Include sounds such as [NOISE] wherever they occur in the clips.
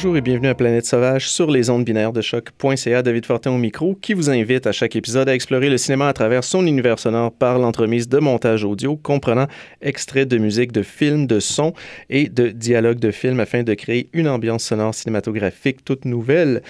Bonjour et bienvenue à Planète Sauvage sur les ondes binaires de choc.ca. David Fortin au micro qui vous invite à chaque épisode à explorer le cinéma à travers son univers sonore par l'entremise de montage audio comprenant extraits de musique, de films, de sons et de dialogues de films afin de créer une ambiance sonore cinématographique toute nouvelle.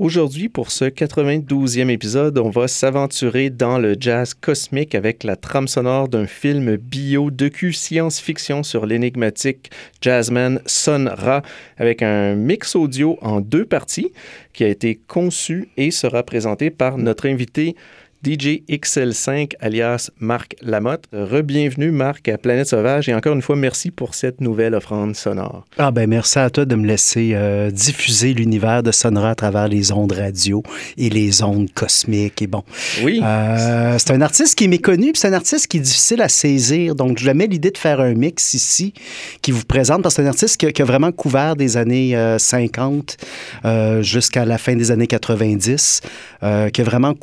Aujourd'hui, pour ce 92e épisode, on va s'aventurer dans le jazz cosmique avec la trame sonore d'un film bio docu science-fiction sur l'énigmatique jazzman Son Ra, avec un mix audio en deux parties qui a été conçu et sera présenté par notre invité DJ XL5 alias Marc Lamotte. Rebienvenue Marc à Planète Sauvage et encore une fois merci pour cette nouvelle offrande sonore. Ah ben merci à toi de me laisser euh, diffuser l'univers de Sonora à travers les ondes radio et les ondes cosmiques et bon. Oui. Euh, c'est un artiste qui est méconnu, c'est un artiste qui est difficile à saisir. Donc je mets l'idée de faire un mix ici qui vous présente parce que c'est un artiste qui, a vraiment couvert des années 50 euh, jusqu'à la fin des années 90, qui a vraiment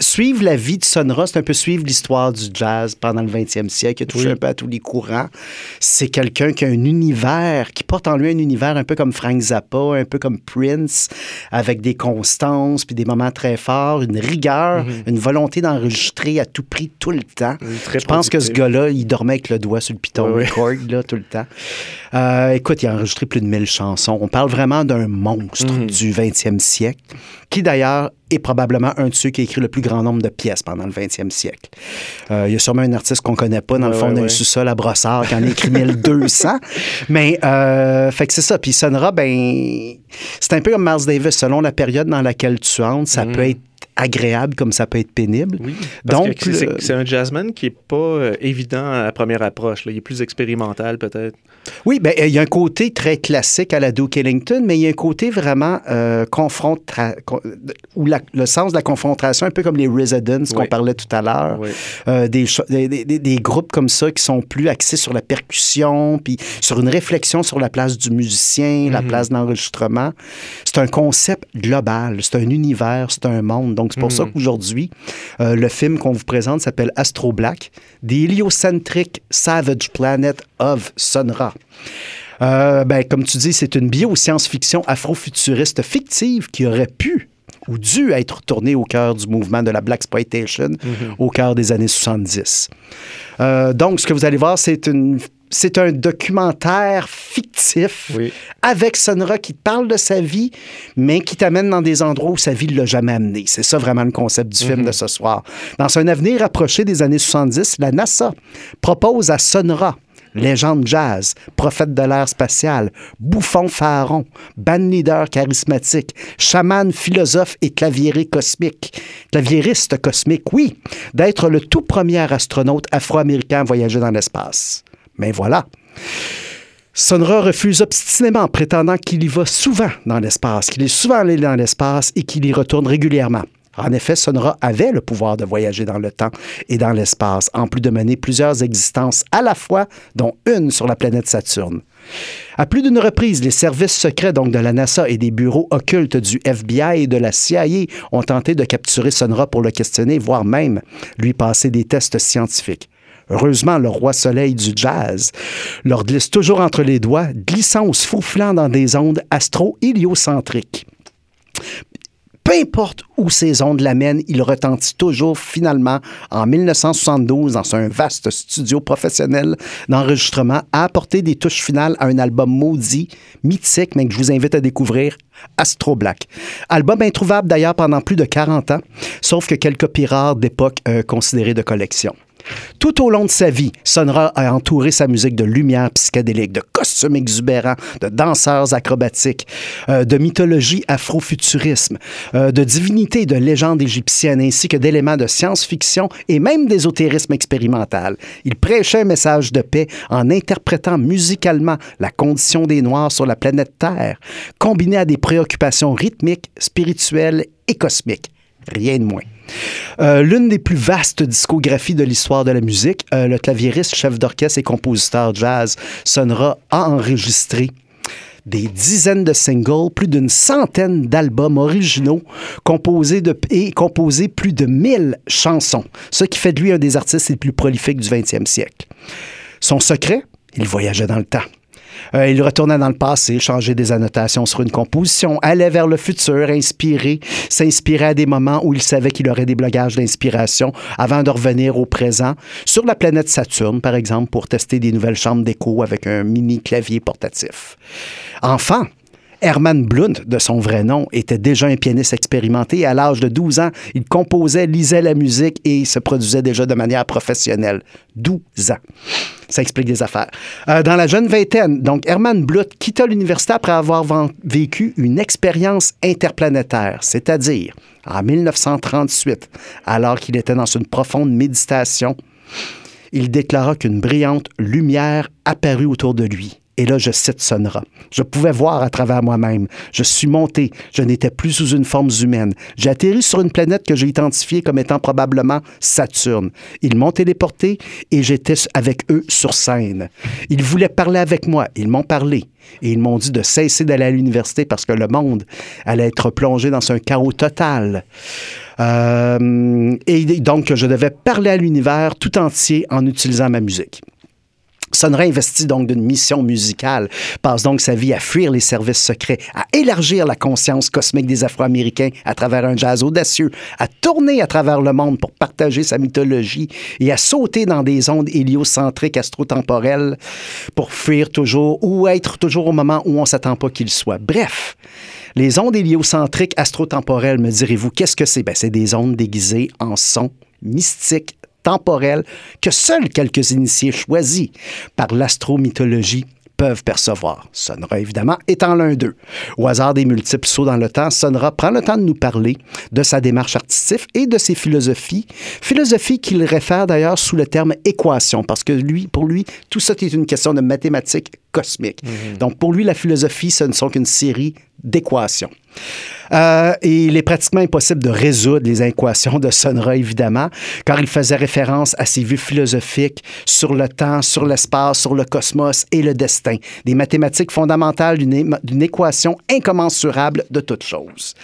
suivre la vie de Sonora, c'est un peu suivre l'histoire du jazz pendant le 20e siècle, qui a touché un peu à tous les courants. C'est quelqu'un qui a un univers, qui porte en lui un univers un peu comme Frank Zappa, un peu comme Prince, avec des constances, puis des moments très forts, une rigueur, mhm. une volonté d'enregistrer à tout prix tout le temps. Je pense que ce gars-là, il dormait avec le doigt sur le piton record là, tout le temps. Euh, écoute, il a enregistré plus de 1000 chansons. On parle vraiment d'un monstre mhm. du 20e siècle, qui d'ailleurs est probablement un de ceux qui a écrit le plus grand nombre de pièces pendant le 20e siècle. Euh, il y a sûrement un artiste qu'on connaît pas dans le fond d'un sous-sol à Brossard qui en a écrit [LAUGHS] 1200. Mais, euh, fait que c'est ça. Puis Sonora, ben, c'est un peu comme Miles Davis. Selon la période dans laquelle tu entres, ça mhm. peut être agréable comme ça peut être pénible. Oui, Donc, c'est un jazzman qui n'est pas euh, évident à la première approche. Il est plus expérimental peut-être. Oui, ben, il y a un côté très classique à la Duke Ellington, mais il y a un côté vraiment euh, où le sens de la confrontation, un peu comme les Residents qu'on parlait tout à l'heure, euh, des, des, des, groupes comme ça qui sont plus axés sur la percussion, puis sur une réflexion sur la place du musicien, la mhm. place de l'enregistrement. C'est un concept global, c'est un univers, c'est un monde. Donc, c'est pour ça hmm. qu'aujourd'hui, euh, le film qu'on vous présente s'appelle Astro Black, The Heliocentric Savage Planet of Sonra. Euh, ben, comme tu dis, c'est une bio-science-fiction afrofuturiste fictive qui aurait pu ou dû être tournée au cœur du mouvement de la Black Exploitation hmm. au cœur des années 70. Euh, donc, ce que vous allez voir, c'est une c'est un documentaire fictif avec Sonora qui te parle de sa vie, mais qui t'amène dans des endroits où sa vie ne l'a jamais amené. C'est ça vraiment le concept du film mhm. de ce soir. Dans un avenir approché des années 70, la NASA propose à Sonora légende jazz, prophète de l'ère spatiale, bouffon pharaon, band leader charismatique, chaman philosophe et claviériste cosmique, claviériste cosmique, oui, d'être le tout premier astronaute afro-américain à voyager dans l'espace. Mais voilà. Sonra refuse obstinément, prétendant qu'il y va souvent dans l'espace, qu'il est souvent allé dans l'espace et qu'il y retourne régulièrement. En effet, Sonra avait le pouvoir de voyager dans le temps et dans l'espace, en plus de mener plusieurs existences à la fois, dont une sur la planète Saturne. À plus d'une reprise, les services secrets donc de la NASA et des bureaux occultes du FBI et de la CIA ont tenté de capturer Sonra pour le questionner, voire même lui passer des tests scientifiques. Heureusement, le roi soleil du jazz leur glisse toujours entre les doigts, glissant ou se fauflant dans des ondes astro-héliocentriques. Peu importe où ces ondes l'amènent, il retentit toujours finalement en 1972 dans un vaste studio professionnel d'enregistrement à apporter des touches finales à un album maudit, mythique, mais que je vous invite à découvrir, Astro Black. Album introuvable d'ailleurs pendant plus de 40 ans, sauf que quelques copies rares d'époque euh, considérées de collection. Tout au long de sa vie, Sonra a entouré sa musique de lumière psychédélique, de costumes exubérants, de danseurs acrobatiques, euh, de mythologie afrofuturisme, euh, de divinités et de légendes égyptiennes, ainsi que d'éléments de science-fiction et même d'ésotérisme expérimental. Il prêchait un message de paix en interprétant musicalement la condition des Noirs sur la planète Terre, combiné à des préoccupations rythmiques, spirituelles et cosmiques. Rien de moins. Euh, l'une des plus vastes discographies de l'histoire de la musique, euh, le claviériste, chef d'orchestre et compositeur jazz Sonra a enregistré des dizaines de singles, plus d'une centaine d'albums originaux composés et composé plus de mille chansons, ce qui fait de lui un des artistes les plus prolifiques du 20e siècle. Son secret, il voyageait dans le temps. Euh, il retournait dans le passé, changeait des annotations sur une composition, allait vers le futur, inspiré, s'inspirait à des moments où il savait qu'il aurait des blocages d'inspiration avant de revenir au présent, sur la planète Saturne, par exemple, pour tester des nouvelles chambres d'écho avec un mini clavier portatif. Enfant, Herman Blunt, de son vrai nom, était déjà un pianiste expérimenté. À l'âge de 12 ans, il composait, lisait la musique et se produisait déjà de manière professionnelle. 12 ans. Ça explique des affaires. Euh, dans la jeune vingtaine, donc Herman Blunt quitta l'université après avoir vécu une expérience interplanétaire, c'est-à-dire en 1938, alors qu'il était dans une profonde méditation, il déclara qu'une brillante lumière apparut autour de lui et là, je cite Sonra. Je pouvais voir à travers moi-même. Je suis monté. Je n'étais plus sous une forme humaine. J'ai atterri sur une planète que j'ai identifiée comme étant probablement Saturne. Ils m'ont téléporté et j'étais avec eux sur scène. Ils voulaient parler avec moi. Ils m'ont parlé. Et ils m'ont dit de cesser d'aller à l'université parce que le monde allait être plongé dans un chaos total. Euh, et donc, je devais parler à l'univers tout entier en utilisant ma musique. Sonra investit donc d'une mission musicale, passe donc sa vie à fuir les services secrets, à élargir la conscience cosmique des Afro-Américains à travers un jazz audacieux, à tourner à travers le monde pour partager sa mythologie et à sauter dans des ondes héliocentriques astrotemporelles pour fuir toujours ou être toujours au moment où on s'attend pas qu'il soit. Bref, les ondes héliocentriques astrotemporelles, me direz-vous, qu'est-ce que c'est? Ben, c'est des ondes déguisées en sons mystiques temporel que seuls quelques initiés choisis par l'astromythologie peuvent percevoir. Sonra, évidemment, étant l'un d'eux. Au hasard des multiples sauts dans le temps, Sonra prend le temps de nous parler de sa démarche artistique et de ses philosophies, philosophies qu'il réfère d'ailleurs sous le terme équation, parce que lui, pour lui, tout ça est une question de mathématiques cosmiques. Mhm. Donc, pour lui, la philosophie, ce ne sont qu'une série d'équations. Euh, il est pratiquement impossible de résoudre les équations de Sonra, évidemment, car il faisait référence à ses vues philosophiques sur le temps, sur l'espace, sur le cosmos et le destin, des mathématiques fondamentales d'une équation incommensurable de toutes choses.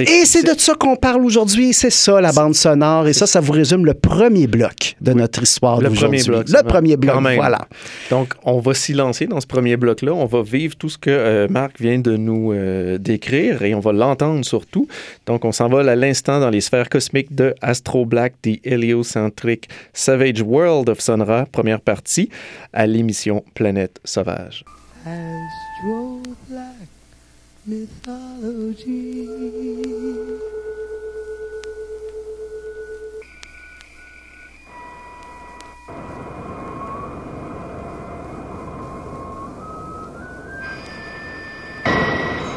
Et c'est de ça qu'on parle aujourd'hui. C'est ça, la bande sonore. Et ça, ça vous résume le premier bloc de notre histoire Le premier bloc. Le premier bloc, voilà. Donc, on va s'y lancer dans ce premier bloc-là. On va vivre tout ce que euh, Marc vient de nous euh, décrire et on va l'entendre surtout. Donc, on s'envole à l'instant dans les sphères cosmiques de Astro Black, The Heliocentric Savage World of Sonra, première partie, à l'émission Planète Sauvage. Astro Black. Mythology.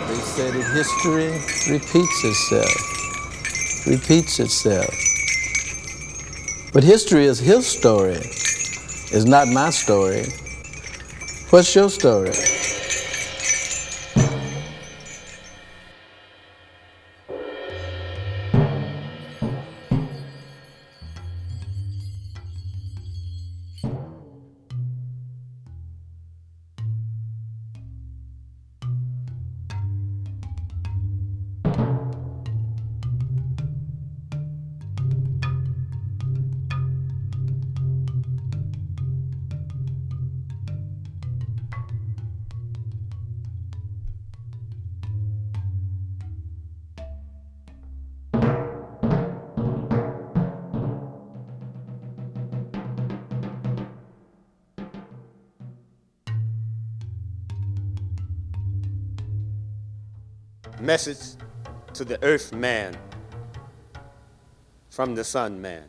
They said that history repeats itself, repeats itself. But history is his story, is not my story. What's your story? Message to the earth man from the sun man.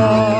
love.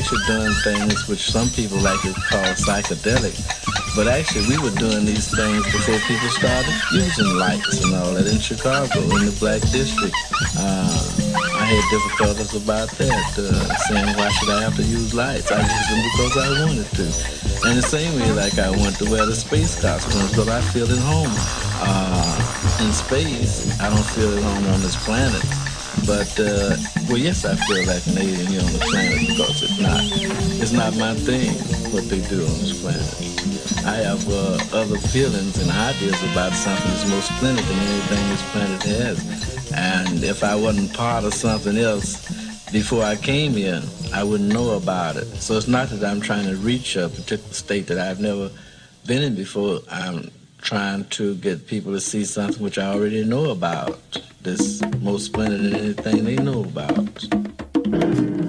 Actually doing things which some people like to call psychedelic. But actually, we were doing these things before people started using lights and all that in Chicago, in the Black District. Uh, I had difficulties about that, uh, saying why should I have to use lights? I use them because I wanted to. And the same way, like I want to wear the space costumes, but I feel at home uh, in space. I don't feel at home on this planet. But uh, well, yes, I feel like an alien here on the planet because it's not it's not my thing what they do on this planet. I have uh, other feelings and ideas about something that's more splendid than anything this planet has. And if I wasn't part of something else before I came here, I wouldn't know about it. So it's not that I'm trying to reach a particular state that I've never been in before. I'm trying to get people to see something which I already know about. This more splendid than anything they know about.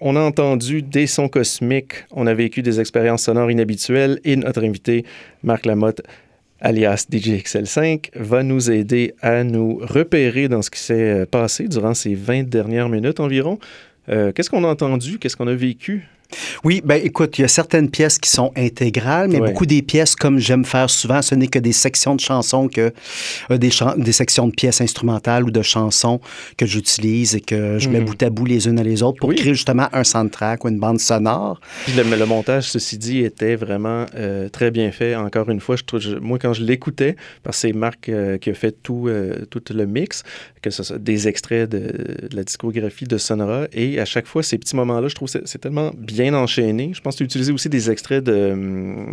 On a entendu des sons cosmiques, on a vécu des expériences sonores inhabituelles et notre invité, Marc Lamotte, alias DJXL5, va nous aider à nous repérer dans ce qui s'est passé durant ces 20 dernières minutes environ. Euh, qu'est-ce qu'on a entendu? Qu'est-ce qu'on a vécu? Oui, ben écoute, il y a certaines pièces qui sont intégrales, mais beaucoup des pièces, comme j'aime faire souvent, ce n'est que des sections de chansons, que euh, des, des sections de pièces instrumentales ou de chansons que j'utilise et que je mets mhm. bout à bout les unes à les autres pour créer justement un soundtrack ou une bande sonore. le, le montage, ceci dit, était vraiment euh, très bien fait. Encore une fois, je trouve, moi, quand je l'écoutais, parce que c'est Marc euh, qui a fait tout, tout le mix, que ce soit des extraits de, de, la discographie de Sonora, et à chaque fois, ces petits moments-là, je trouve que c'est tellement bien bien enchaîné. Je pense que tu utilisé aussi des extraits de,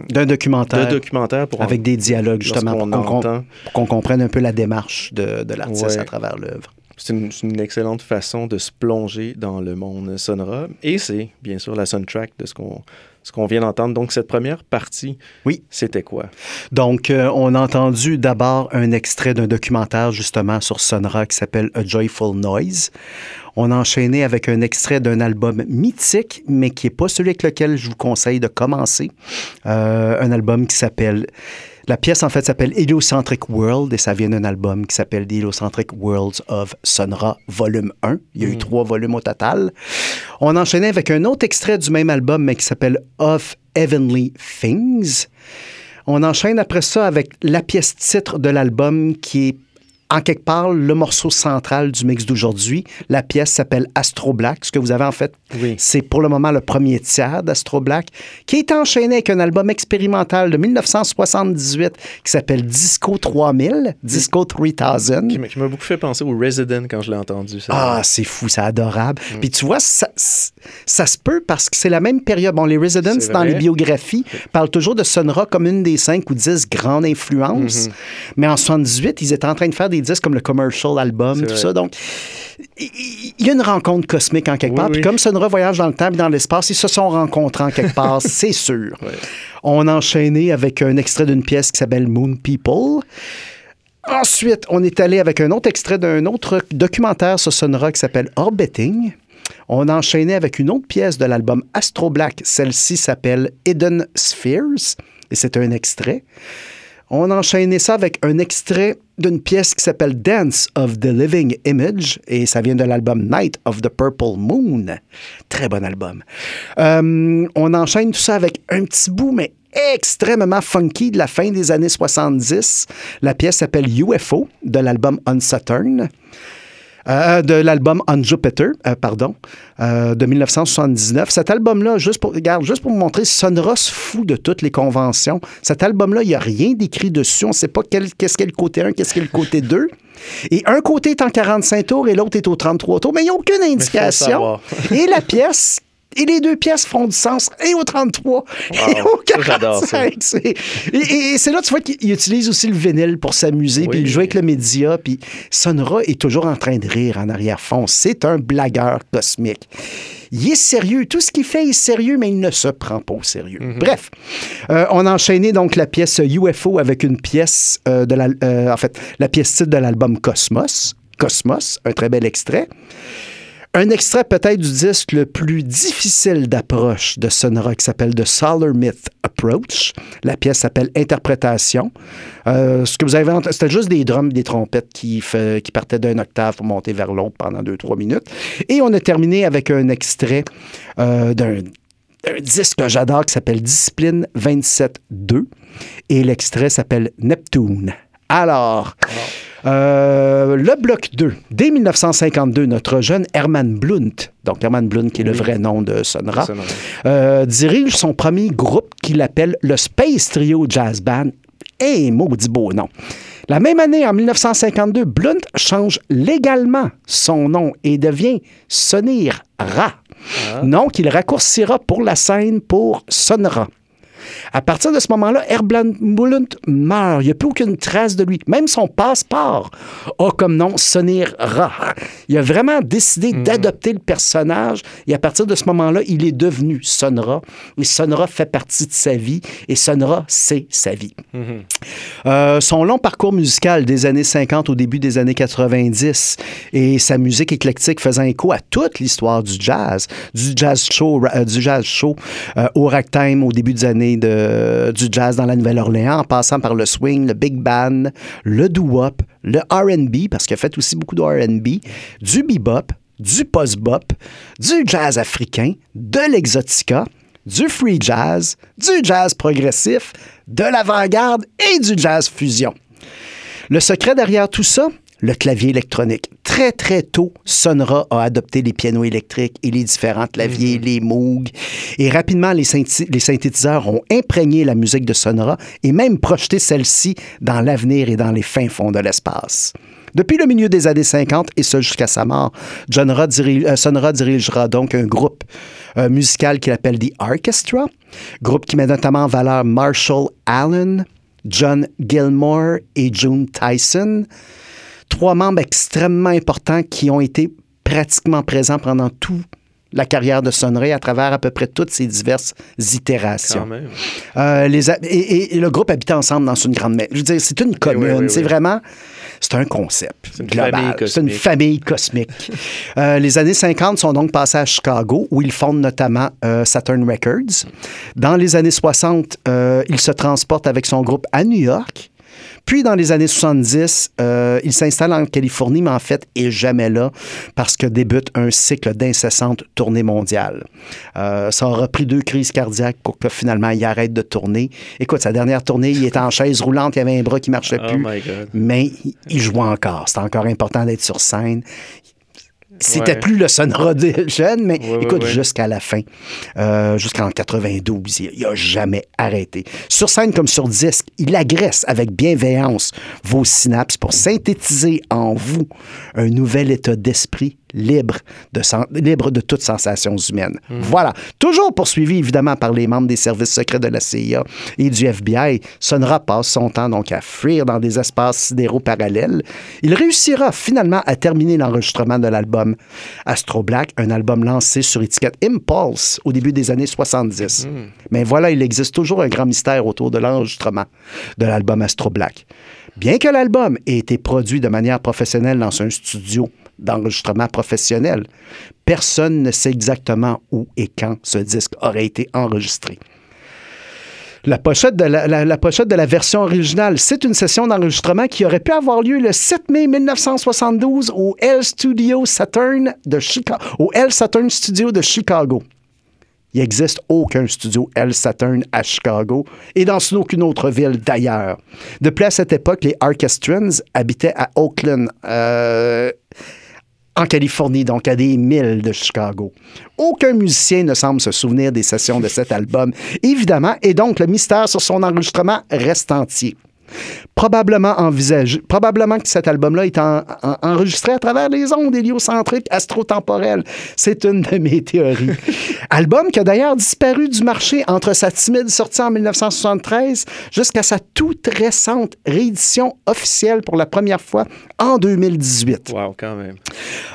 d'un documentaire. De documentaire pour avec des dialogues, justement, pour qu'on, comprenne un peu la démarche de, de l'artiste à travers l'œuvre. C'est une, excellente façon de se plonger dans le monde sonora. Et c'est, bien sûr, la soundtrack de ce qu'on ce qu'on vient d'entendre. Donc, cette première partie, oui. c'était quoi? Donc, euh, on a entendu d'abord un extrait d'un documentaire, justement, sur Sonora qui s'appelle A Joyful Noise. On a enchaîné avec un extrait d'un album mythique, mais qui n'est pas celui avec lequel je vous conseille de commencer. Euh, un album qui s'appelle... La pièce, en fait, s'appelle Heliocentric World et ça vient d'un album qui s'appelle The Heliocentric Worlds of Sonora, volume 1. Il y a eu hmm. trois volumes au total. On a enchaîné avec un autre extrait du même album, mais qui s'appelle Of Heavenly Things. On enchaîne après ça avec la pièce titre de l'album qui est en quelque part le morceau central du mix d'aujourd'hui. La pièce s'appelle Astro Black. Ce que vous avez en fait, c'est pour le moment le premier tiers d'Astro Black, qui est enchaîné avec un album expérimental de 1978 qui s'appelle Disco 3000, Disco 3000. Qui m'a beaucoup fait penser au Resident quand je l'ai entendu. Ah, c'est fou, c'est adorable. Mm. Puis tu vois, ça, ça, se peut parce que c'est la même période. Bon, les Residents, dans les biographies, parlent toujours de Sonora comme une des cinq ou dix grandes influences. Mm-hmm. Mais en 78, ils étaient en train de faire des comme le commercial album, tout ça. Donc, il y a une rencontre cosmique en quelque part. Puis comme Sonora voyage dans le temps et dans l'espace, ils se sont rencontrés en quelque part, [LAUGHS] c'est sûr. On a enchaîné avec un extrait d'une pièce qui s'appelle Moon People. Ensuite, on est allé avec un autre extrait d'un autre documentaire sur Sonora qui s'appelle Orbiting. On a enchaîné avec une autre pièce de l'album Astro Black. Celle-ci s'appelle Hidden Spheres et c'est un extrait. On a enchaîné ça avec un extrait d'une pièce qui s'appelle Dance of the Living Image et ça vient de l'album Night of the Purple Moon. Très bon album. Euh, on enchaîne tout ça avec un petit bout, mais extrêmement funky de la fin des années 70. La pièce s'appelle UFO de l'album On Saturn. Euh, de l'album On Jupiter, euh, pardon, euh, de 1979. Cet album-là, juste pour, regarde, juste pour vous montrer, Sonora se fout de toutes les conventions. Cet album-là, il n'y a rien d'écrit dessus. On ne sait pas qu'est-ce qu'est le côté 1, qu'est-ce qu'est le côté 2. Et un côté est en 45 tours et l'autre est au 33 tours, mais il n'y a aucune indication. et la pièce et les deux pièces font du sens, et au 33, et au 45. Et, c'est là, tu vois qu'il utilise aussi le vinyle pour s'amuser, puis il joue avec le média, puis Sonora est toujours en train de rire en arrière-fond. C'est un blagueur cosmique. Il est sérieux. Tout ce qu'il fait est sérieux, mais il ne se prend pas au sérieux. Mhm. Bref, euh, on a enchaîné donc la pièce UFO avec une pièce euh, de la, euh, en fait, la pièce titre de l'album Cosmos. Cosmos, un très bel extrait. Un extrait peut-être du disque le plus difficile d'approche de Sonora qui s'appelle The Solar Myth Approach. La pièce s'appelle Interprétation. Euh, ce que vous avez entendu, c'était juste des drums, des trompettes qui, partaient d'un octave pour monter vers l'autre pendant deux, trois minutes. Et on a terminé avec un extrait euh, d'un disque que j'adore qui s'appelle Discipline 27.2 et l'extrait s'appelle Neptune. Alors, euh, le bloc 2, dès 1952, notre jeune Herman Blunt, donc Herman Blunt qui est le vrai nom de Sonra, euh, dirige son premier groupe qu'il appelle le Space Trio Jazz Band. Et maudit beau nom. La même année, en 1952, Blunt change légalement son nom et devient Sonir Ra, ah. nom qu'il raccourcira pour la scène pour Sonra. À partir de ce moment-là, Herbland Mullunt meurt. Il n'y a plus aucune trace de lui. Même son passeport a comme nom Sonir Ra. Il a vraiment décidé mhm. d'adopter le personnage et à partir de ce moment-là, il est devenu Sonra. Et Sonra fait partie de sa vie et Sonra, c'est sa vie. Mhm. Euh, son long parcours musical des années 50 au début des années 90 et sa musique éclectique faisant écho à toute l'histoire du jazz, du jazz show, euh, du jazz show euh, au ragtime au début des années du jazz dans la Nouvelle-Orléans, en passant par le swing, le big band, le doo-wop, le R&B, parce qu'il a fait aussi beaucoup de R&B, du bebop, du post-bop, du jazz africain, de l'exotica, du free jazz, du jazz progressif, de l'avant-garde et du jazz fusion. Le secret derrière tout ça, le clavier électronique. Très, très tôt, Sonora a adopté les pianos électriques et les différents claviers, mhm. les Moog. Et rapidement, les, les, synthétiseurs ont imprégné la musique de Sonora et même projeté celle-ci dans l'avenir et dans les fins fonds de l'espace. Depuis le milieu des années 50 et ce jusqu'à sa mort, euh, Sonora dirigera donc un groupe euh, musical qu'il appelle The Orchestra, groupe qui met notamment en valeur Marshall Allen, John Gilmore et June Tyson trois membres extrêmement importants qui ont été pratiquement présents pendant toute la carrière de Sonnery à travers à peu près toutes ces diverses itérations. Euh, les, et, le groupe habitait ensemble dans une grande maison. Je veux dire, c'est une commune. c'est vraiment c'est un concept c'est global. C'est une famille cosmique. [LAUGHS] Euh, les années 50 sont donc passées à Chicago, où ils fondent notamment euh, Saturn Records. Dans les années 60, il se transporte avec son groupe à New York. Puis, dans les années 70, euh, il s'installe en Californie, mais en fait, il n'est jamais là parce que débute un cycle d'incessantes tournées mondiales. Euh, ça aura pris deux crises cardiaques pour que finalement, il arrête de tourner. Écoute, sa dernière tournée, il était en chaise roulante, il avait un bras qui marchait oh plus. mais il joue encore. C'est encore important d'être sur scène. C'était plus le Sonora jeune, mais écoute, jusqu'à la fin, euh, jusqu'en 92, il n'a jamais arrêté. Sur scène comme sur disque, il agresse avec bienveillance vos synapses pour synthétiser en vous un nouvel état d'esprit, libre de, libre de toute sensation humaine. Hmm. Voilà. Toujours poursuivi, évidemment, par les membres des services secrets de la CIA et du FBI, Sonora passe son temps donc à fuir dans des espaces sidéraux parallèles. Il réussira finalement à terminer l'enregistrement de l'album Astro Black, un album lancé sur étiquette Impulse au début des années 70. Hmm. Mais voilà, il existe toujours un grand mystère autour de l'enregistrement de l'album Astro Black. Bien que l'album ait été produit de manière professionnelle dans un studio d'enregistrement professionnel, personne ne sait exactement où et quand ce disque aurait été enregistré. La pochette, de la, version originale, c'est une session d'enregistrement qui aurait pu avoir lieu le 7 mai 1972 au L Studio Saturn de Chicago, au L Saturn Studio de Chicago. Il n'existe aucun studio L Saturn à Chicago et dans aucune autre ville d'ailleurs. De plus, à cette époque, les Orchestrons habitaient à Oakland. Euh, en Californie, donc à des milles de Chicago. Aucun musicien ne semble se souvenir des sessions de cet album, évidemment, et donc le mystère sur son enregistrement reste entier probablement envisagé, probablement que cet album-là est enregistré à travers les ondes héliocentriques astrotemporelles. C'est une de mes théories. [LAUGHS] Album qui a d'ailleurs disparu du marché entre sa timide sortie en 1973 jusqu'à sa toute récente réédition officielle pour la première fois en 2018. Wow, quand même.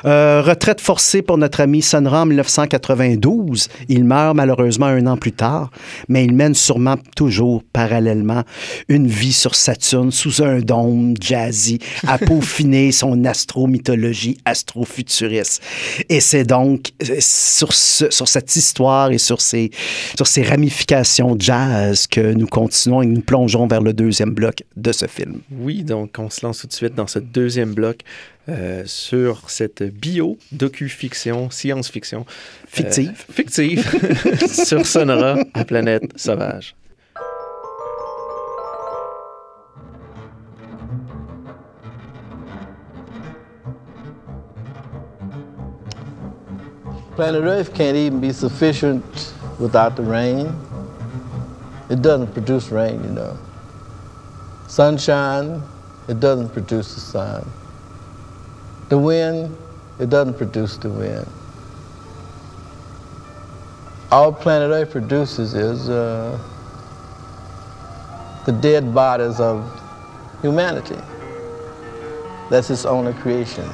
Euh, retraite forcée pour notre ami Sonra en 1992. Il meurt malheureusement un an plus tard, mais il mène sûrement toujours parallèlement une vie sur Saturne sous un dôme jazzy à [LAUGHS] peaufiner son astro-mythologie astrofuturiste. Et c'est donc euh, sur, sur cette histoire et sur ces, sur ces ramifications jazz que nous continuons et nous plongeons vers le deuxième bloc de ce film. Oui, donc on se lance tout de suite dans ce deuxième bloc euh, sur cette bio docu-fiction, science-fiction. Fictive. Euh, fictive [LAUGHS] sur Sonora, la planète sauvage. Planet Earth can't even be sufficient without the rain. It doesn't produce rain, you know. Sunshine, it doesn't produce the sun. The wind, it doesn't produce the wind. All planet Earth produces is uh, the dead bodies of humanity. That's its only creation.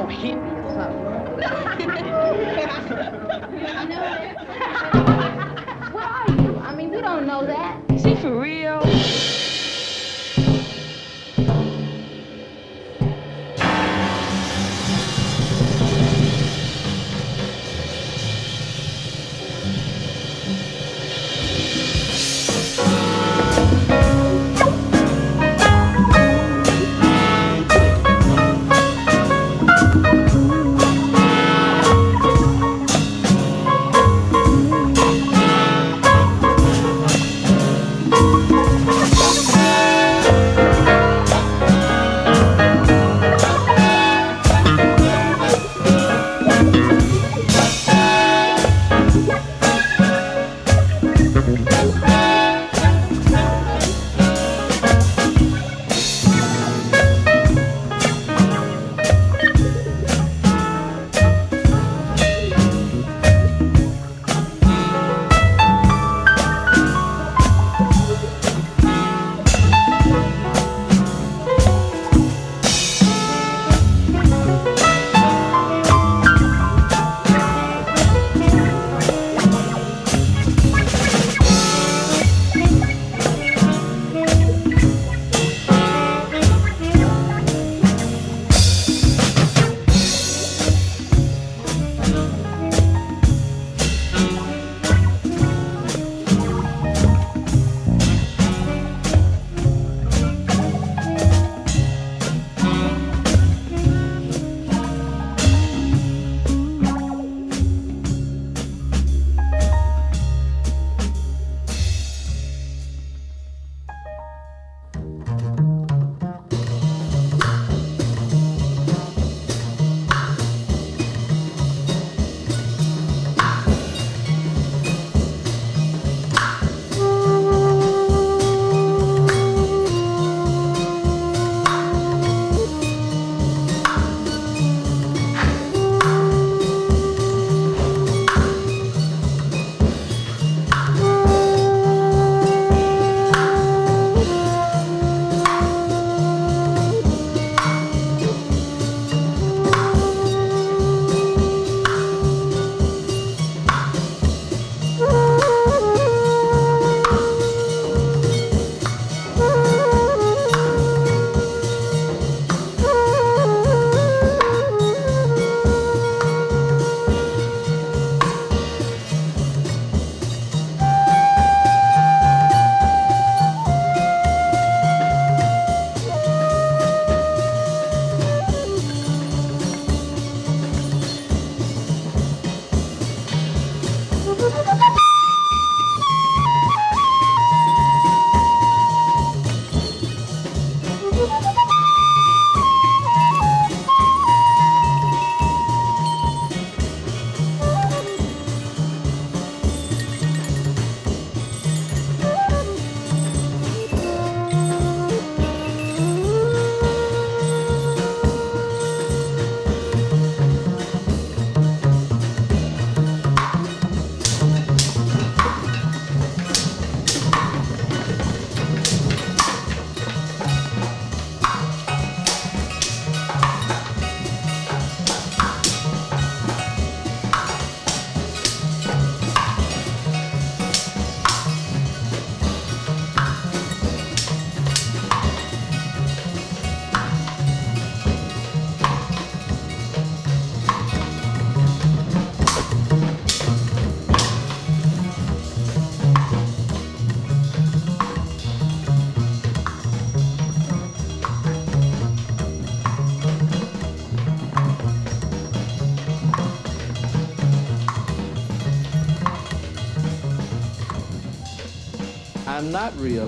won't hit me or something. [LAUGHS] are you? I mean, we don't know that. Is he for real?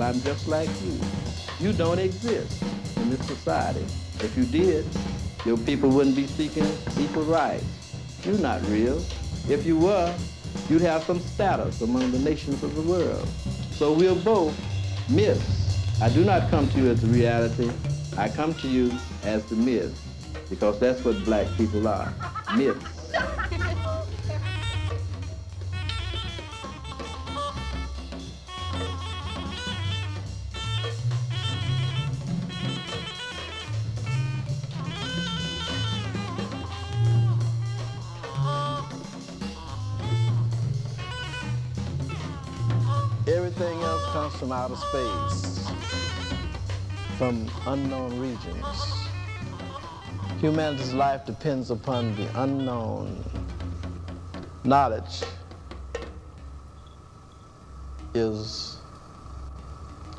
I'm just like you. You don't exist in this society. If you did, your people wouldn't be seeking equal rights. You're not real. If you were, you'd have some status among the nations of the world. So we're both myths. I do not come to you as the reality. I come to you as the myth, because that's what black people are, myths. From outer space, from unknown regions. Humanity's life depends upon the unknown. Knowledge is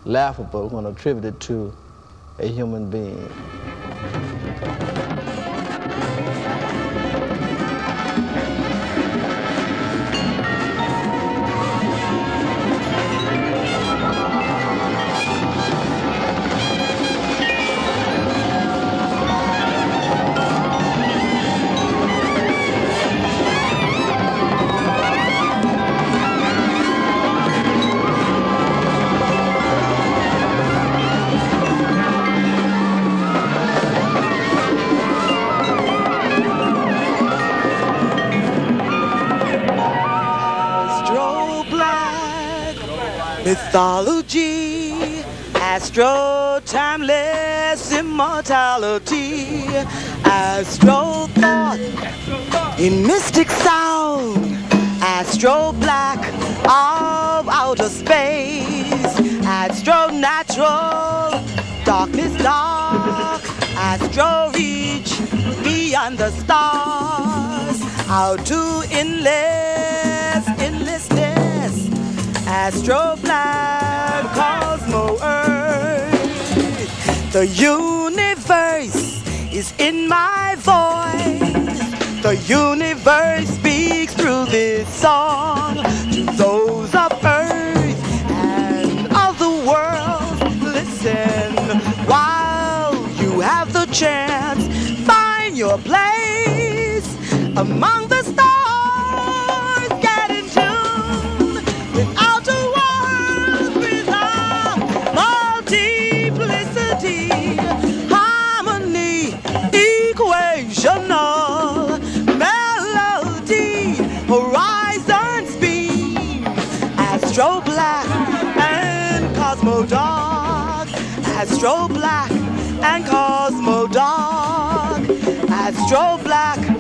laughable when attributed to a human being. Mythology, Astro timeless immortality, Astro thought in mystic sound, Astro Black of outer space, Astro natural, darkness dark, Astro reach beyond the stars, how to enlistness, Astro Black, Cosmo Earth. The universe is in my voice. The universe speaks through this song to those of Earth and of the world. Listen while you have the chance. Find your place among the stars. Dark, astro black and cosmo dark, astro black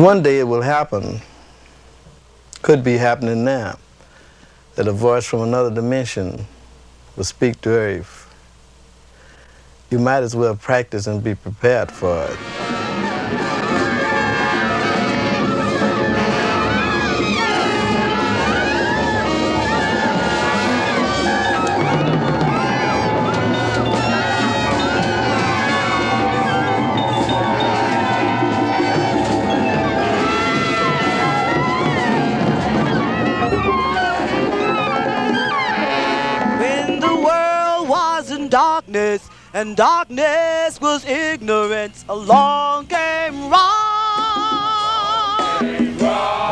One day it will happen, could be happening now, that a voice from another dimension will speak to Earth. You might as well practice and be prepared for it. And darkness was ignorance, along came Ra.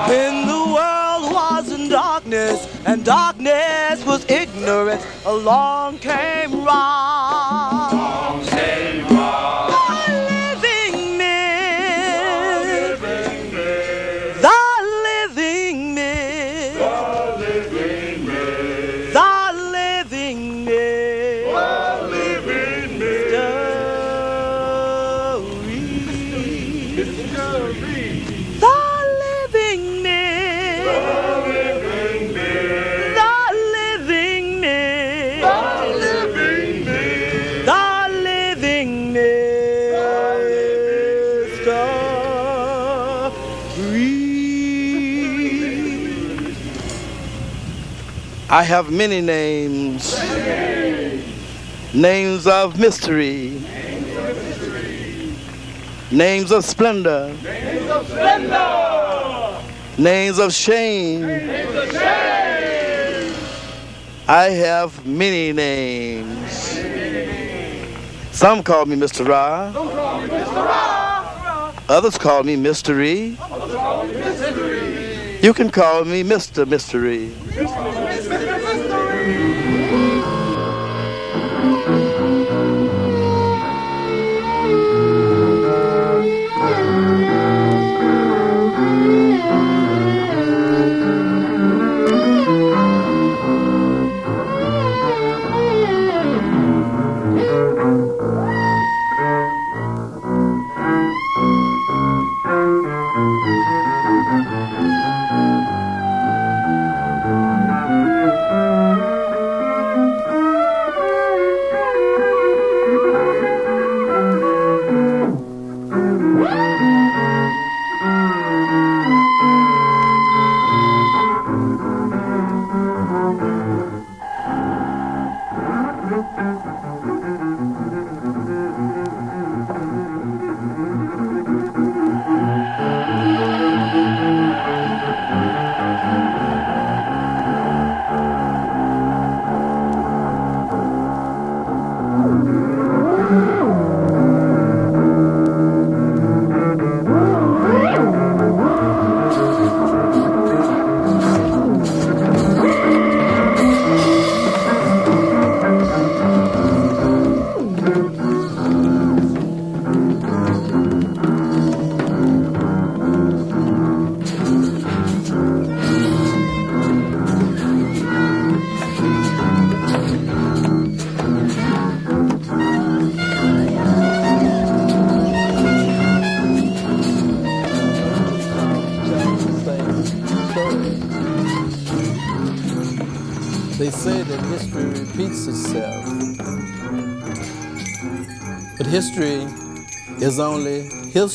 When the world was in darkness and darkness was ignorance, along came Ra. I have many names. Names of mystery. Names of splendor. Names of shame. I have many names. Some call me Mr. Ra. Others call me Mystery. You can call me Mr. Mystery. Thank [LAUGHS] you.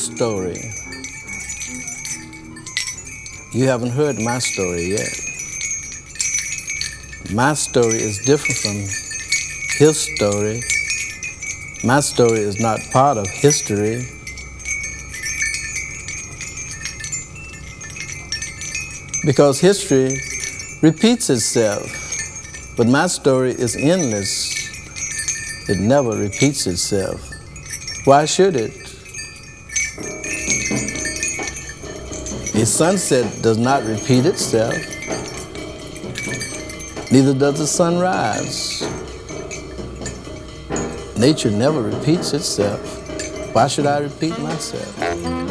Story. You haven't heard my story yet. My story is different from his story. My story is not part of history. Because history repeats itself, but my story is endless. It never repeats itself. Why should it? A sunset does not repeat itself. Neither does the sunrise. Nature never repeats itself. Why should I repeat myself?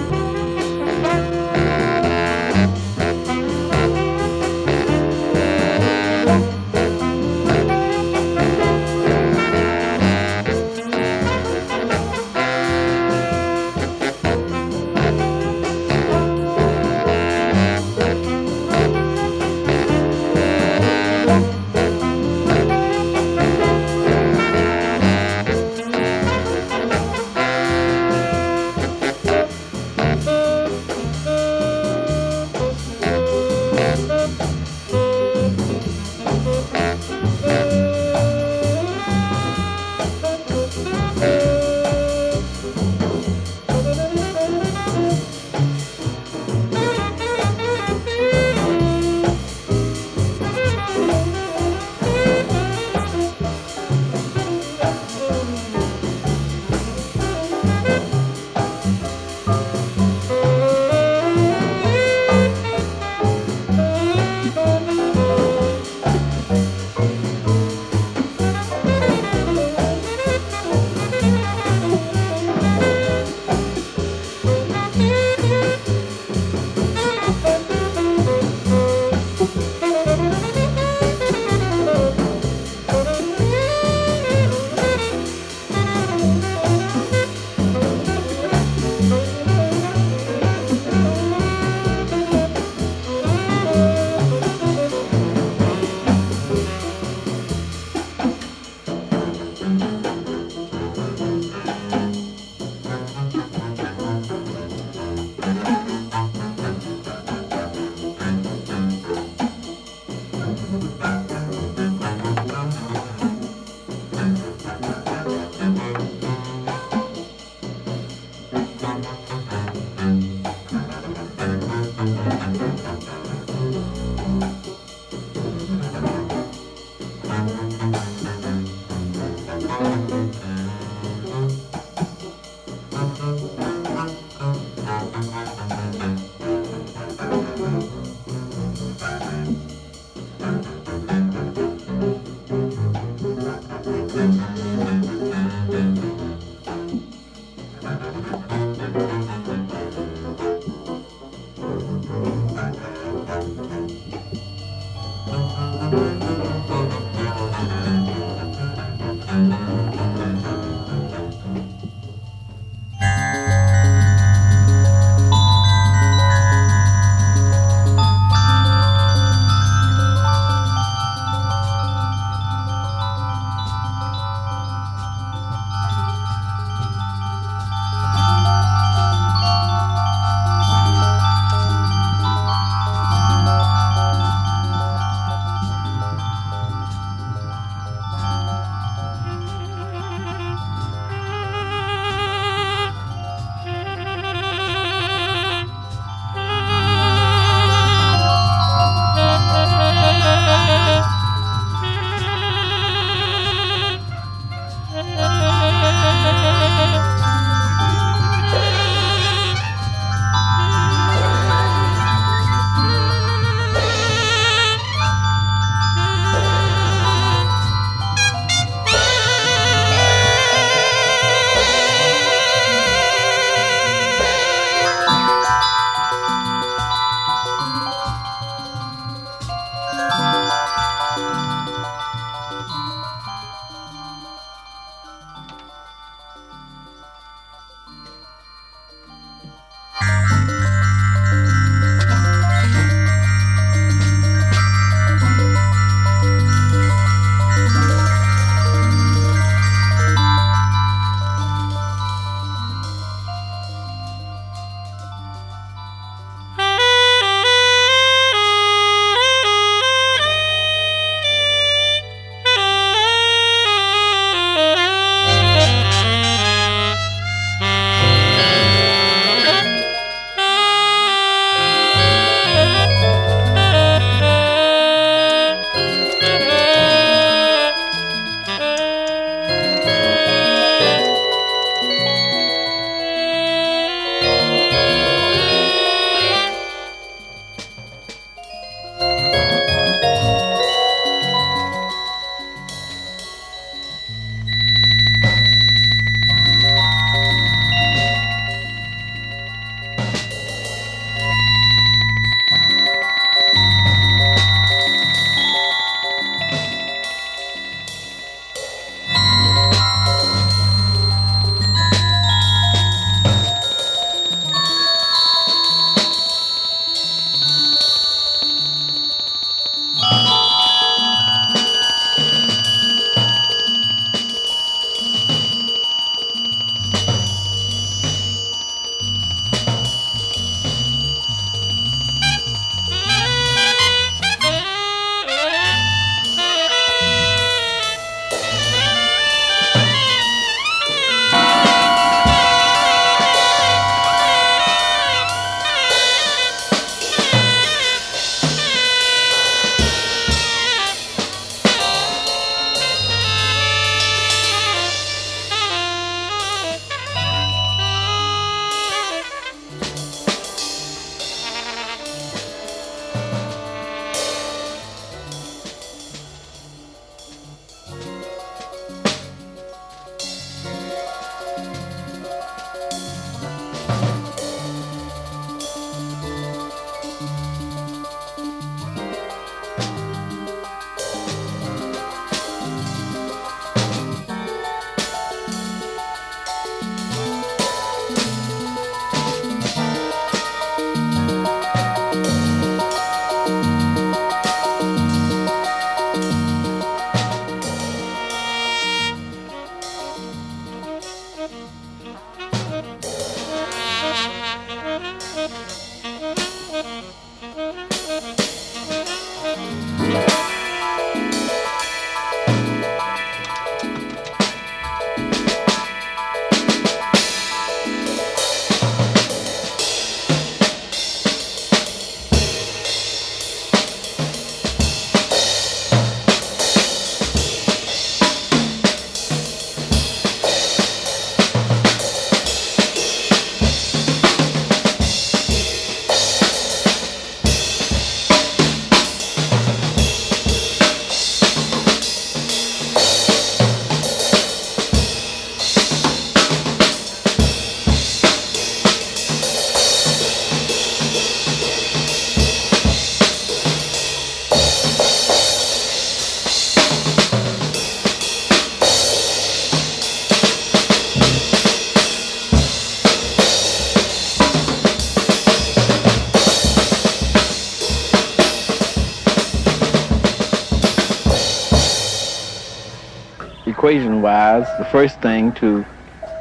Wise, the first thing to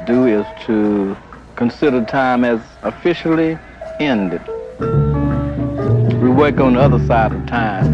do is to consider time as officially ended. We work on the other side of time.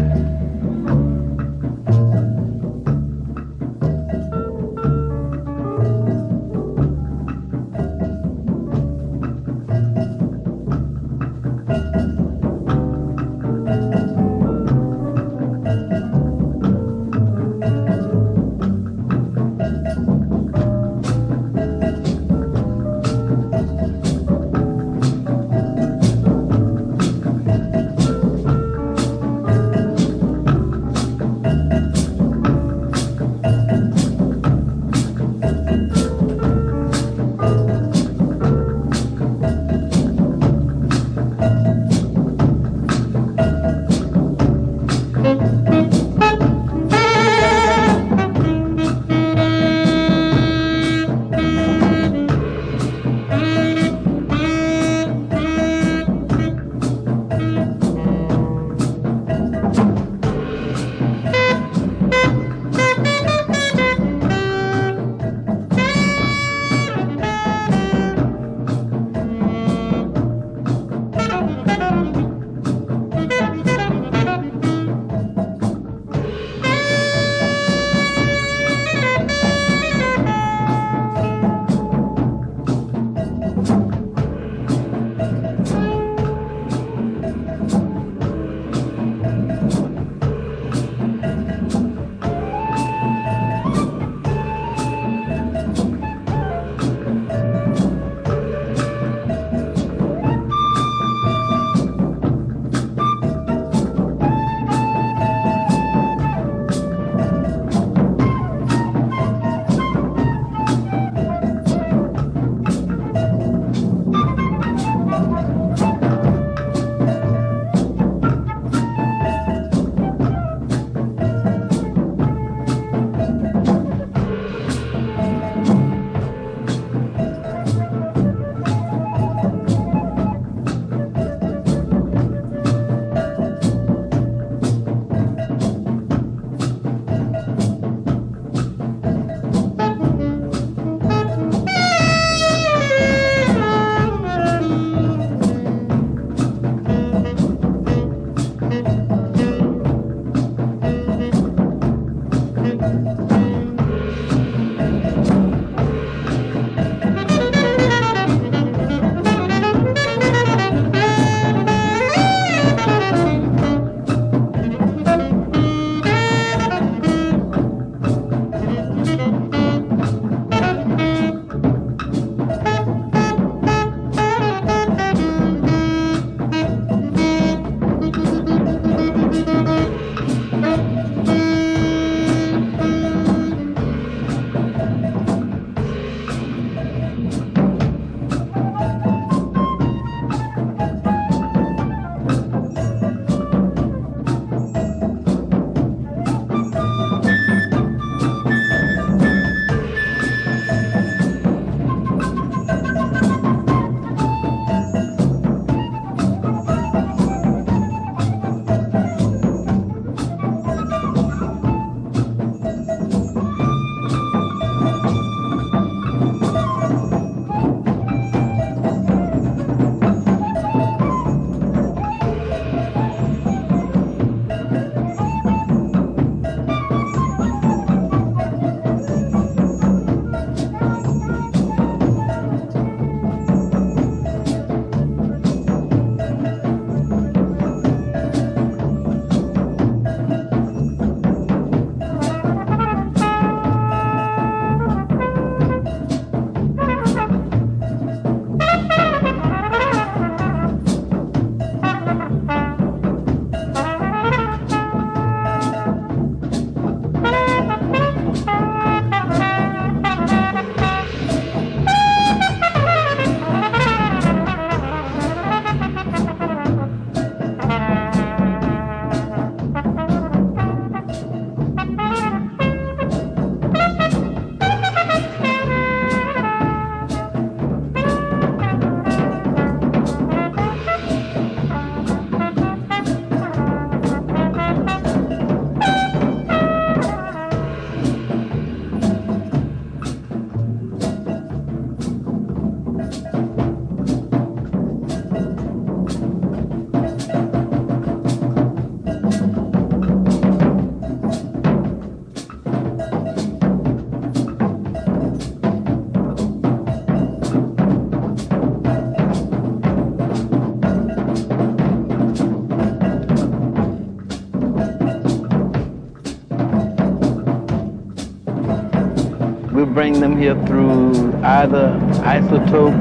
Bring them here through either isotope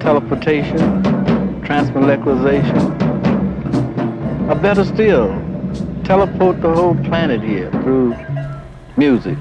teleportation, transmolecularization, or better still, teleport the whole planet here through music.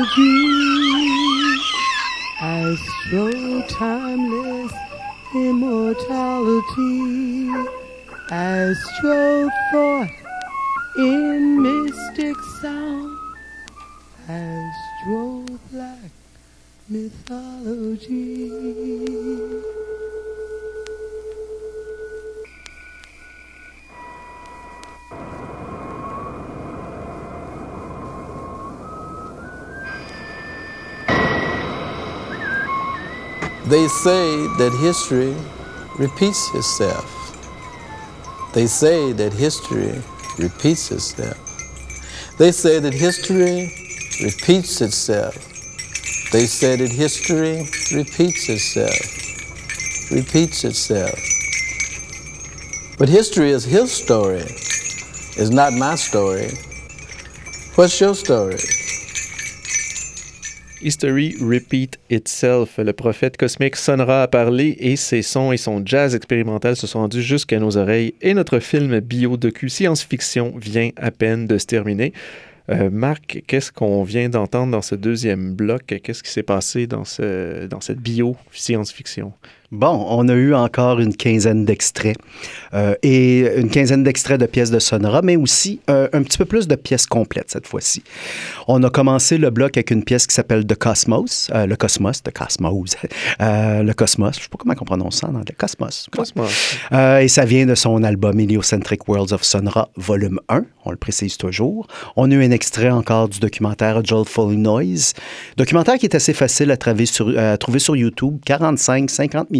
Mythology, They say that history repeats itself. They say that history repeats itself. They say that history repeats itself. They say that history repeats itself, repeats itself. But history is his story, it's not my story. What's your story? History Repeat Itself. Le prophète cosmique sonnera à parler et ses sons et son jazz expérimental se sont rendus jusqu'à nos oreilles et notre film bio-docu science-fiction vient à peine de se terminer. Euh, Marc, qu'est-ce qu'on vient d'entendre dans ce deuxième bloc? Qu'est-ce qui s'est passé dans, ce, dans cette bio-science-fiction? Bon, on a eu encore une quinzaine d'extraits euh, et une quinzaine d'extraits de pièces de Sonora, mais aussi euh, un petit peu plus de pièces complètes cette fois-ci. On a commencé le bloc avec une pièce qui s'appelle The Cosmos, euh, le Cosmos, The Cosmos, [LAUGHS] le Cosmos, je sais pas comment on prononce ça, non, le Cosmos. Cosmos. et ça vient de son album Heliocentric Worlds of Sonora, volume 1, on le précise toujours. On a eu un extrait encore du documentaire Joyful Noise, documentaire qui est assez facile à, sur, à trouver sur YouTube, 45-50 minutes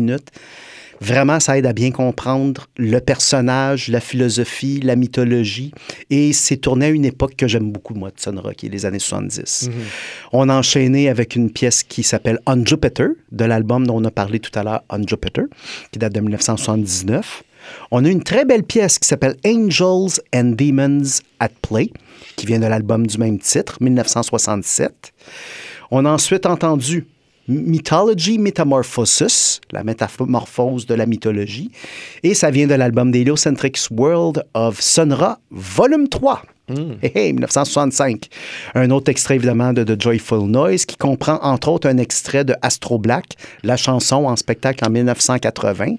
Vraiment, ça aide à bien comprendre le personnage, la philosophie, la mythologie. Et c'est tourné à une époque que j'aime beaucoup, moi, de Sonora, qui est les années 70. Mhm. On a enchaîné avec une pièce qui s'appelle On Jupiter, de l'album dont on a parlé tout à l'heure, On Jupiter, qui date de 1979. On a une très belle pièce qui s'appelle Angels and Demons at Play, qui vient de l'album du même titre, 1967. On a ensuite entendu Mythology Metamorphosis, la métamorphose de la mythologie. Et ça vient de l'album d'Heliocentrics World of Sonra, volume 3. 1965. Un autre extrait, évidemment, de The Joyful Noise, qui comprend, entre autres, un extrait de Astro Black, la chanson en spectacle en 1980. Mm-hmm.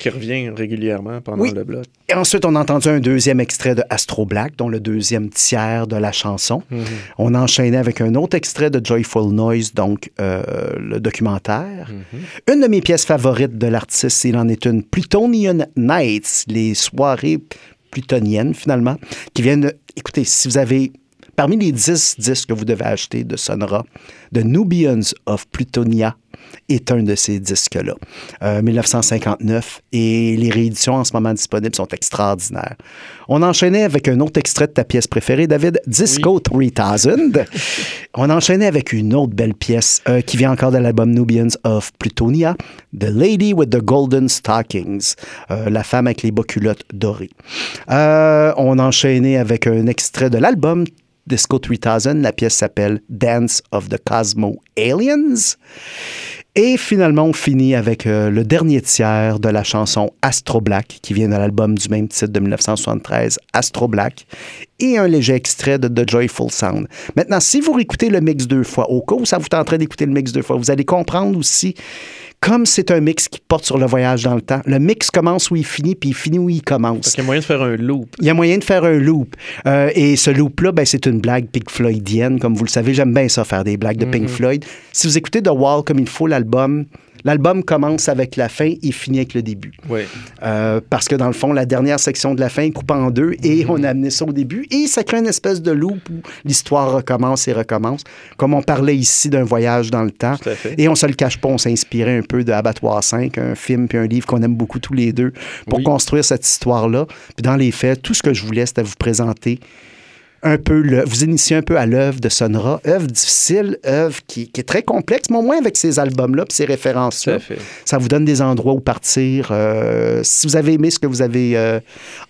Qui revient régulièrement pendant le bloc. Et ensuite, on a entendu un deuxième extrait de Astro Black, dont le deuxième tiers de la chanson. Mm-hmm. On a enchaîné avec un autre extrait de Joyful Noise, donc euh, le documentaire. Mm-hmm. Une de mes pièces favorites de l'artiste, il en est une, Plutonian Nights, les soirées plutoniennes, finalement, qui viennent écoutez, si vous avez parmi les 10 disques que vous devez acheter de Sonora, The Nubians of Plutonia est un de ces disques-là. 1959 euh, et les rééditions en ce moment disponibles sont extraordinaires. On enchaînait avec un autre extrait de ta pièce préférée, David, Disco 3000. [LAUGHS] On enchaînait avec une autre belle pièce euh, qui vient encore de l'album Nubians of Plutonia, The Lady with the Golden Stockings, euh, la femme avec les bas culottes dorées. on enchaînait avec un extrait de l'album Disco 3000. La pièce s'appelle Dance of the Cosmo Aliens. Et finalement, on finit avec euh, le dernier tiers de la chanson Astro Black, qui vient de l'album du même titre de 1973, Astro Black, et un léger extrait de The Joyful Sound. Maintenant, si vous réécoutez le mix deux fois, au cas où ça vous tenterait d'écouter le mix deux fois, vous allez comprendre aussi comme c'est un mix qui porte sur le voyage dans le temps, le mix commence où il finit, puis il finit où il commence. il y a moyen de faire un loop. Il y a moyen de faire un loop. Euh, et ce loop-là, ben, c'est une blague Pink Floydienne. Comme vous le savez, j'aime bien ça, faire des blagues de Pink mm-hmm. Floyd. Si vous écoutez The Wall comme il faut, l'album, L'album commence avec la fin et finit avec le début. Oui. Euh, parce que dans le fond, la dernière section de la fin est coupée en deux et mhm. on a amené ça au début et ça crée une espèce de loop où l'histoire recommence et recommence. Comme on parlait ici d'un voyage dans le temps. Tout à fait. Et on se le cache pas, on s'inspirait un peu de Abattoir 5, un film puis un livre qu'on aime beaucoup tous les deux pour construire cette histoire-là. Puis dans les faits, tout ce que je voulais, c'était vous présenter un peu, le, vous initiez un peu à l'œuvre de Sonora, œuvre difficile, œuvre qui, est très complexe, mais au moins avec ces albums-là ces références-là, ça vous donne des endroits où partir. Euh, si vous avez aimé ce que vous avez euh,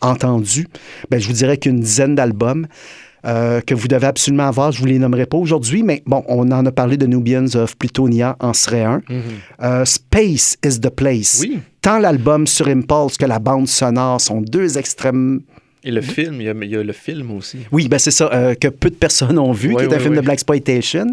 entendu, ben, je vous dirais qu'une dizaine d'albums. Euh, que vous devez absolument avoir. Je ne vous les nommerai pas aujourd'hui, mais bon, on en a parlé de Nubians of Plutonia en serait un. Mm-hmm. Space is the Place. Oui. Tant l'album sur Impulse que la bande sonore sont deux extrêmes et le film, il y, a, le film aussi. Oui, ben c'est ça, euh, que peu de personnes ont vu, qui est un film de Black Exploitation.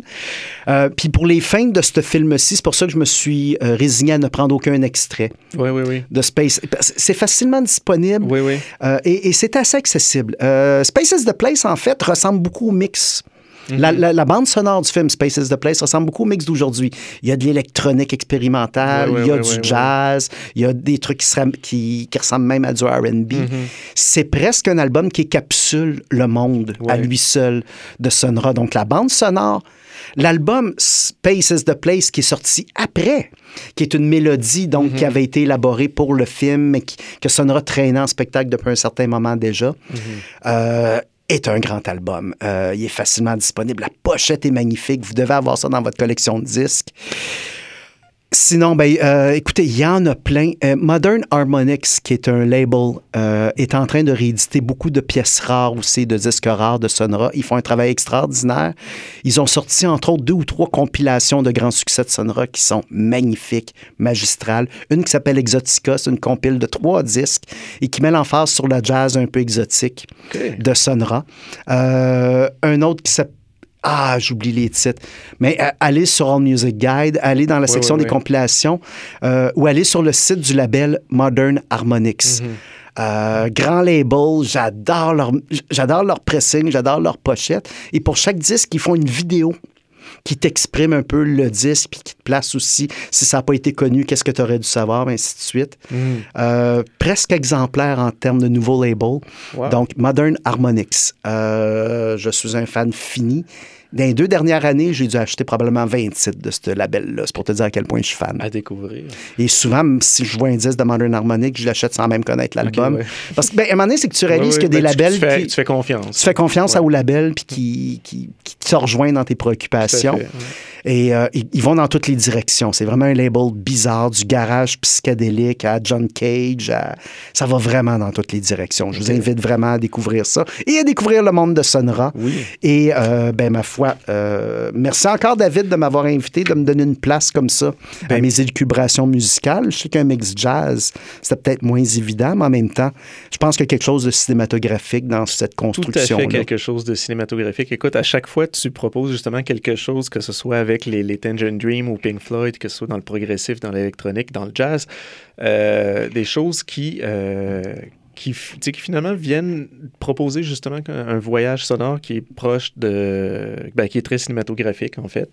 Euh, puis pour les fins de ce film-ci, c'est pour ça que je me suis euh, résigné à ne prendre aucun extrait oui, oui, oui. de Space. C'est facilement disponible oui, oui. et, et c'est assez accessible. Space is the Place, en fait, ressemble beaucoup au mix Mhm. la, bande sonore du film Space is the Place ressemble beaucoup au mix d'aujourd'hui. Il y a de l'électronique expérimentale, il y a du jazz, il y a des trucs qui, qui, ressemblent même à du RB. Mhm. C'est presque un album qui capsule le monde à lui seul de Sonora. Donc la bande sonore, L'album Space is the Place qui est sorti après, qui est une mélodie donc qui mhm. avait été élaborée pour le film, mais qui, que Sonora traînait en spectacle depuis un certain moment déjà. euh, est un grand album. Euh, il est facilement disponible. La pochette est magnifique. Vous devez avoir ça dans votre collection de disques. Sinon, ben, euh, écoutez, il y en a plein. Euh, Modern Harmonics, qui est un label, euh, est en train de rééditer beaucoup de pièces rares aussi, de disques rares de Sonora. Ils font un travail extraordinaire. Ils ont sorti, entre autres, deux ou trois compilations de grands succès de Sonora qui sont magnifiques, magistrales. Une qui s'appelle Exotica, c'est une compile de trois disques et qui met l'emphase sur la jazz un peu exotique de Sonora. un autre qui s'appelle Ah, j'oublie les titres. Mais euh, allez sur All Music Guide, allez dans la section des compilations euh, ou allez sur le site du label Modern Harmonics. Mhm. Euh, grand label, j'adore leur, j'adore leur pressing, j'adore leur pochette. Et pour chaque disque, ils font une vidéo qui t'exprime un peu le disque, puis qui te place aussi, si ça n'a pas été connu, qu'est-ce que tu aurais dû savoir, ainsi de suite. Mm. Euh, presque exemplaire en termes de nouveaux labels. Donc, Modern Harmonics. Euh, je suis un fan fini. Dans les deux dernières années, j'ai dû acheter probablement 20 titres de ce label-là. C'est pour te dire à quel point je suis fan. À découvrir. Et souvent, si je vois un disque de Modern Harmonic, je l'achète sans même connaître l'album. Parce que, ben, à un moment donné, c'est que tu réalises que des ben, labels. Tu, fais, tu, fais, confiance. Tu fais confiance à au label puis qui, qui, qui, te rejoint dans tes préoccupations. Et euh, ils vont dans toutes les directions. C'est vraiment un label bizarre, du garage psychédélique à John Cage. Ça va vraiment dans toutes les directions. Je vous invite vraiment à découvrir ça et à découvrir le monde de Sonora. Oui. Et, euh, ben, ma foi, euh, merci encore, David, de m'avoir invité, de me donner une place comme ça à ben, mes élucubrations musicales. Je sais qu'un mix jazz, c'était peut-être moins évident, mais en même temps, je pense qu'il y a quelque chose de cinématographique dans cette construction. Tout à fait quelque chose de cinématographique. Écoute, à chaque fois, tu proposes justement quelque chose, que ce soit avec les, les Tangerine Dream ou Pink Floyd, que ce soit dans le progressif, dans l'électronique, dans le jazz, euh, des choses qui, euh, qui, qui finalement viennent proposer justement un, voyage sonore qui est proche de. Ben, qui est très cinématographique, en fait.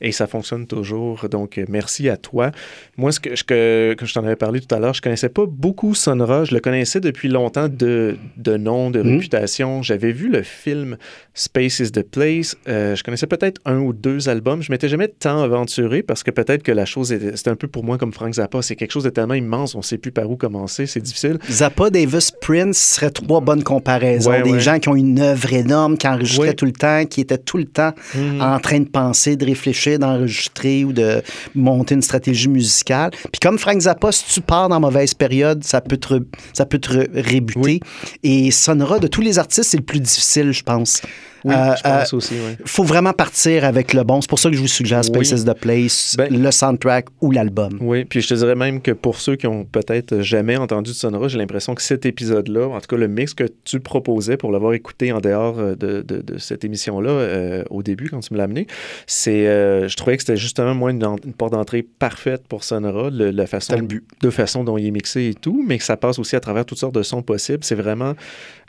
Et ça fonctionne toujours. Donc, merci à toi. Moi, ce que, que, que je t'en avais parlé tout à l'heure, je connaissais pas beaucoup Sonora. Je le connaissais depuis longtemps de, de nom, de mmh. réputation. J'avais vu le film Space is the Place. Euh, je connaissais peut-être un ou deux albums. Je m'étais jamais tant aventuré parce que peut-être que la chose c'était un peu pour moi comme Frank Zappa. C'est quelque chose de tellement immense, on sait plus par où commencer. C'est difficile. Zappa, Davis, Prince seraient trois bonnes comparaisons. des gens qui ont une œuvre énorme, qui enregistraient tout le temps, qui étaient tout le temps mhm. en train de penser, de réfléchir, d'enregistrer ou de monter une stratégie musicale. Puis comme Frank Zappa, si tu pars dans mauvaise période, ça peut te, ça peut te rébuter. Et Sonora, de tous les artistes, c'est le plus difficile, je pense. Oui, euh, je pense euh, faut vraiment partir avec le bon. C'est pour ça que je vous suggère Spaces the Place, ben, le soundtrack ou l'album. Oui, puis je te dirais même que pour ceux qui ont peut-être jamais entendu de Sonora, j'ai l'impression que cet épisode-là, en tout cas le mix que tu proposais pour l'avoir écouté en dehors euh, de, de, cette émission-là au début quand tu me l'as amené, c'est, je trouvais que c'était justement moi une, porte d'entrée parfaite pour Sonora, la façon, de façon dont il est mixé et tout, mais que ça passe aussi à travers toutes sortes de sons possibles. C'est vraiment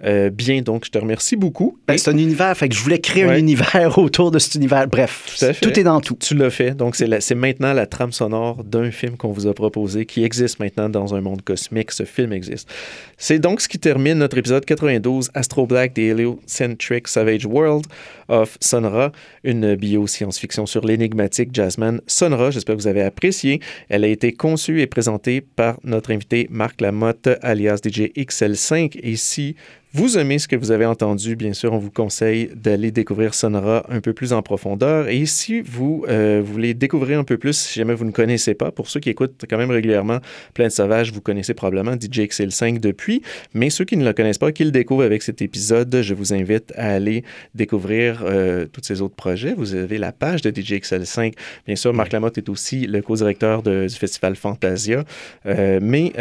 bien, donc je te remercie beaucoup. Ben, c'est un univers que je voulais créer un univers [LAUGHS] autour de cet univers. Bref, tout, est dans tout. Tu l'as fait. Donc, c'est maintenant la trame sonore d'un film qu'on vous a proposé qui existe maintenant dans un monde cosmique. Ce film existe. C'est donc ce qui termine notre épisode 92, Astro Black, The Heliocentric Savage World of Sonora, une bio-science-fiction sur l'énigmatique jazzman Sonora. J'espère que vous avez apprécié. Elle a été conçue et présentée par notre invité Marc Lamotte, alias DJ XL5. Et si vous aimez ce que vous avez entendu, bien sûr, on vous conseille d'aller découvrir Sonora un peu plus en profondeur. Et si vous euh, voulez découvrir un peu plus, si jamais vous ne connaissez pas, pour ceux qui écoutent quand même régulièrement Plein de Sauvage, vous connaissez probablement DJ XL5 depuis, mais ceux qui ne le connaissent pas, qui le découvrent avec cet épisode, je vous invite à aller découvrir euh, tous ces autres projets. Vous avez la page de DJ XL5. Bien sûr, Marc Lamotte est aussi le co-directeur du festival Fantasia, euh, mais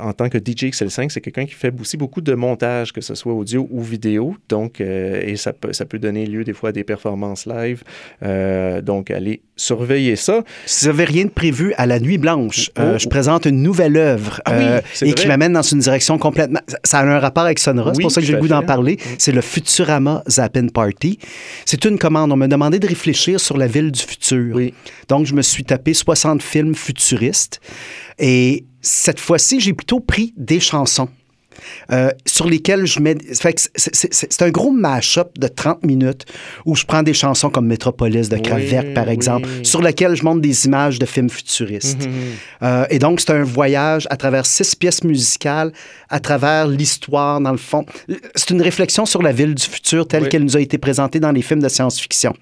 en tant que DJ XL5, c'est quelqu'un qui fait aussi beaucoup de montage que ce soit audio ou vidéo. Donc, euh, et ça peut, ça peut donner lieu des fois à des performances live. Euh, donc, allez surveiller ça. Si vous n'avez rien de prévu à la Nuit Blanche, euh, oh. je présente une nouvelle œuvre ah et qui m'amène dans une direction complètement. Ça a un rapport avec Sonora, c'est pour ça que j'ai le goût d'en parler. Mm. C'est le Futurama Zappin Party. C'est une commande. On m'a demandé de réfléchir sur la ville du futur. Donc, je me suis tapé 60 films futuristes. Et cette fois-ci, j'ai plutôt pris des chansons. Euh, sur lesquels je mets. C'est un gros mash-up de 30 minutes où je prends des chansons comme Metropolis de Kraftwerk, par exemple, sur lesquelles je monte des images de films futuristes. Mhm, mhm. Euh, et donc, c'est un voyage à travers six pièces musicales, à travers l'histoire, dans le fond. C'est une réflexion sur la ville du futur telle qu'elle nous a été présentée dans les films de science-fiction.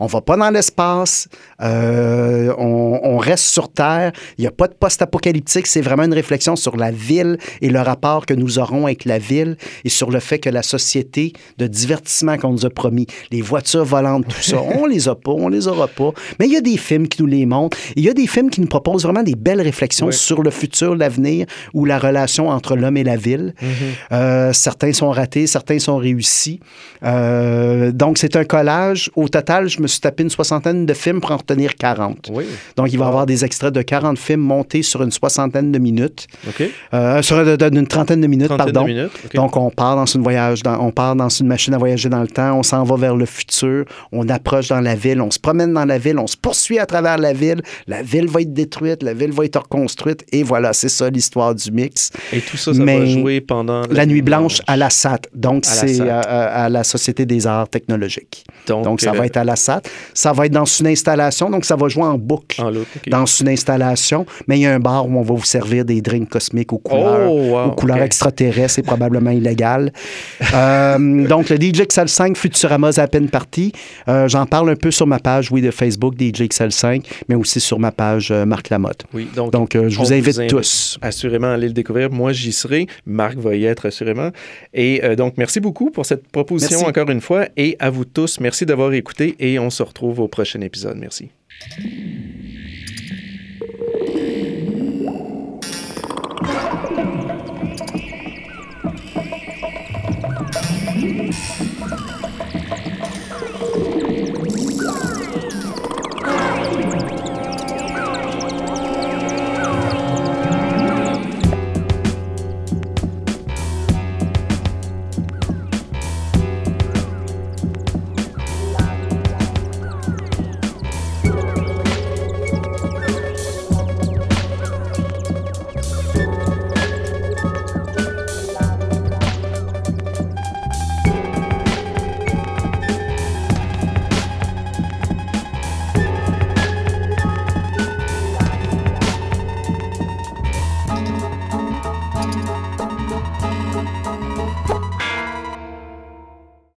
On va pas dans l'espace. Euh, on, reste sur Terre. Il n'y a pas de post-apocalyptique. C'est vraiment une réflexion sur la ville et le rapport que nous aurons avec la ville et sur le fait que la société de divertissement qu'on nous a promis, les voitures volantes, tout ça, [LAUGHS] on les a pas, on les aura pas. Mais il y a des films qui nous les montrent. Il y a des films qui nous proposent vraiment des belles réflexions sur le futur, l'avenir ou la relation entre l'homme et la ville. Mm-hmm. Euh, certains sont ratés, certains sont réussis. Euh, donc, c'est un collage. Au total, je me suis tapé une soixantaine de films pour en retenir 40. Donc, il va y avoir des extraits de 40 films montés sur une soixantaine de minutes. Euh, sur une, trentaine de minutes, pardon. Donc, on part dans une voyage, dans, on part dans une machine à voyager dans le temps, on s'en va vers le futur, on approche dans la ville, on se promène dans la ville, on se poursuit à travers la ville, la ville va être détruite, la ville va être reconstruite, et voilà, c'est ça l'histoire du mix. Et tout ça, ça va jouer pendant la, nuit blanche, à la SAT. Donc, c'est à, à, la Société des arts technologiques. Donc, ça va être à la SAT. Ça va être dans une installation, donc ça va jouer en boucle dans une installation. Mais il y a un bar où on va vous servir des drinks cosmiques aux couleurs, oh, aux couleurs extraterrestres. C'est probablement [LAUGHS] illégal. euh, donc, le DJ XL5 Futurama à peine parti. Euh, j'en parle un peu sur ma page, oui, de Facebook, DJ XL5, mais aussi sur ma page euh, Marc Lamotte. Oui, donc, donc euh, je vous invite, tous. Assurément à aller le découvrir. Moi, j'y serai. Marc va y être assurément. Et donc, merci beaucoup pour cette proposition encore une fois. Et à vous tous, merci d'avoir écouté et on se retrouve au prochain épisode. Merci.